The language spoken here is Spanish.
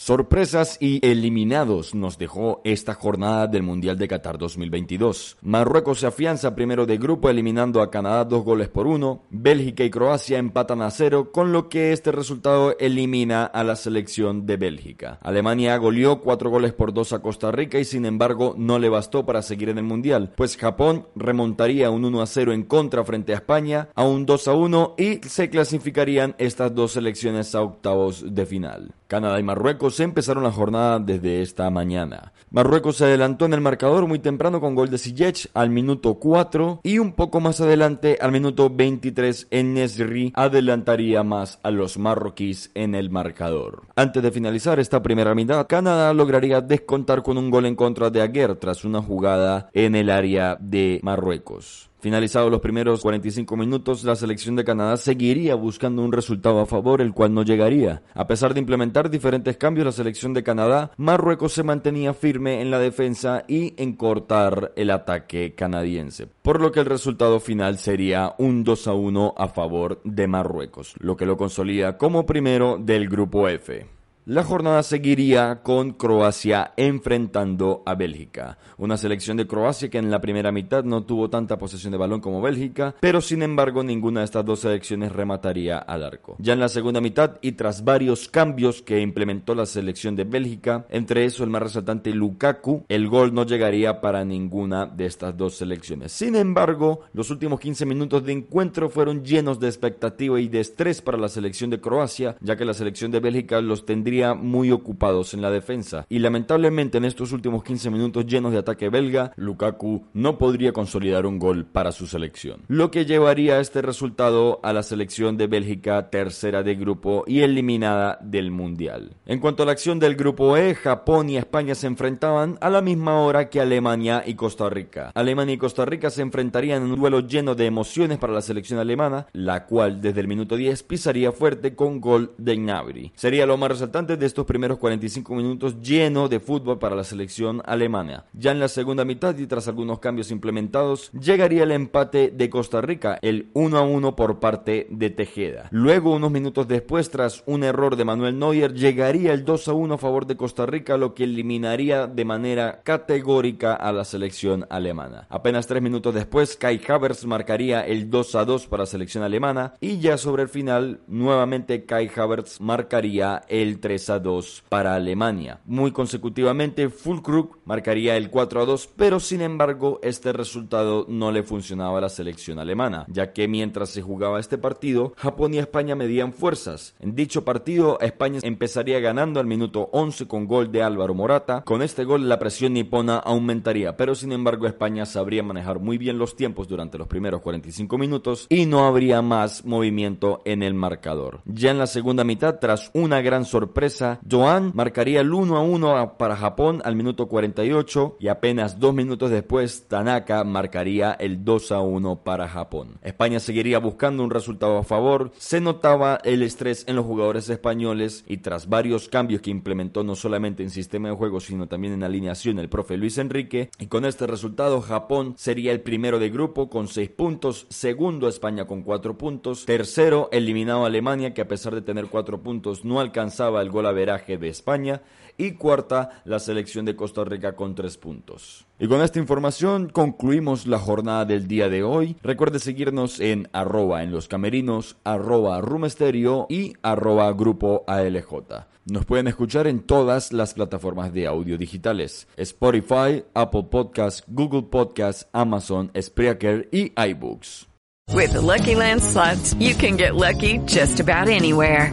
Sorpresas y eliminados nos dejó esta jornada del Mundial de Qatar 2022. Marruecos se afianza primero de grupo eliminando a Canadá dos goles por uno. Bélgica y Croacia empatan a cero, con lo que este resultado elimina a la selección de Bélgica. Alemania goleó cuatro goles por dos a Costa Rica y sin embargo no le bastó para seguir en el Mundial, pues Japón remontaría un 1 a 0 en contra frente a España a un 2 a 1 y se clasificarían estas dos selecciones a octavos de final. Canadá y Marruecos empezaron la jornada desde esta mañana. Marruecos se adelantó en el marcador muy temprano con gol de Ziyech al minuto 4 y un poco más adelante al minuto 23 en Nesri adelantaría más a los marroquíes en el marcador. Antes de finalizar esta primera mitad, Canadá lograría descontar con un gol en contra de Aguer tras una jugada en el área de Marruecos. Finalizados los primeros 45 minutos, la selección de Canadá seguiría buscando un resultado a favor, el cual no llegaría. A pesar de implementar diferentes cambios, la selección de Canadá, Marruecos se mantenía firme en la defensa y en cortar el ataque canadiense. Por lo que el resultado final sería un 2 a 1 a favor de Marruecos, lo que lo consolida como primero del grupo F. La jornada seguiría con Croacia enfrentando a Bélgica, una selección de Croacia que en la primera mitad no tuvo tanta posesión de balón como Bélgica, pero sin embargo ninguna de estas dos selecciones remataría al arco. Ya en la segunda mitad y tras varios cambios que implementó la selección de Bélgica, entre eso el más resaltante Lukaku, el gol no llegaría para ninguna de estas dos selecciones. Sin embargo, los últimos 15 minutos de encuentro fueron llenos de expectativa y de estrés para la selección de Croacia, ya que la selección de Bélgica los tendría muy ocupados en la defensa y lamentablemente en estos últimos 15 minutos llenos de ataque belga, Lukaku no podría consolidar un gol para su selección. Lo que llevaría este resultado a la selección de Bélgica tercera de grupo y eliminada del Mundial. En cuanto a la acción del grupo E, Japón y España se enfrentaban a la misma hora que Alemania y Costa Rica. Alemania y Costa Rica se enfrentarían en un duelo lleno de emociones para la selección alemana, la cual desde el minuto 10 pisaría fuerte con gol de Gnabry. Sería lo más resaltante de estos primeros 45 minutos lleno de fútbol para la selección alemana. Ya en la segunda mitad y tras algunos cambios implementados, llegaría el empate de Costa Rica, el 1 a 1 por parte de Tejeda. Luego, unos minutos después, tras un error de Manuel Neuer, llegaría el 2 a 1 a favor de Costa Rica, lo que eliminaría de manera categórica a la selección alemana. Apenas tres minutos después, Kai Havertz marcaría el 2 a 2 para la selección alemana y ya sobre el final, nuevamente Kai Havertz marcaría el 3 a 2 para Alemania. Muy consecutivamente, Fulkrug marcaría el 4 a 2, pero sin embargo este resultado no le funcionaba a la selección alemana, ya que mientras se jugaba este partido, Japón y España medían fuerzas. En dicho partido, España empezaría ganando al minuto 11 con gol de Álvaro Morata. Con este gol la presión nipona aumentaría, pero sin embargo España sabría manejar muy bien los tiempos durante los primeros 45 minutos y no habría más movimiento en el marcador. Ya en la segunda mitad, tras una gran sorpresa, Joan marcaría el 1 a 1 para Japón al minuto 48 y apenas dos minutos después Tanaka marcaría el 2 a 1 para Japón. España seguiría buscando un resultado a favor, se notaba el estrés en los jugadores españoles y tras varios cambios que implementó no solamente en sistema de juego sino también en alineación el profe Luis Enrique y con este resultado Japón sería el primero de grupo con 6 puntos, segundo España con 4 puntos, tercero eliminado Alemania que a pesar de tener 4 puntos no alcanzaba el golaveraje de España y cuarta la selección de Costa Rica con tres puntos. Y con esta información concluimos la jornada del día de hoy. Recuerde seguirnos en arroba en los camerinos, arroba rumesterio y arroba grupo ALJ. Nos pueden escuchar en todas las plataformas de audio digitales. Spotify, Apple Podcasts, Google Podcasts, Amazon, Spreaker y iBooks. With Lucky Land slots, you can get lucky just about anywhere.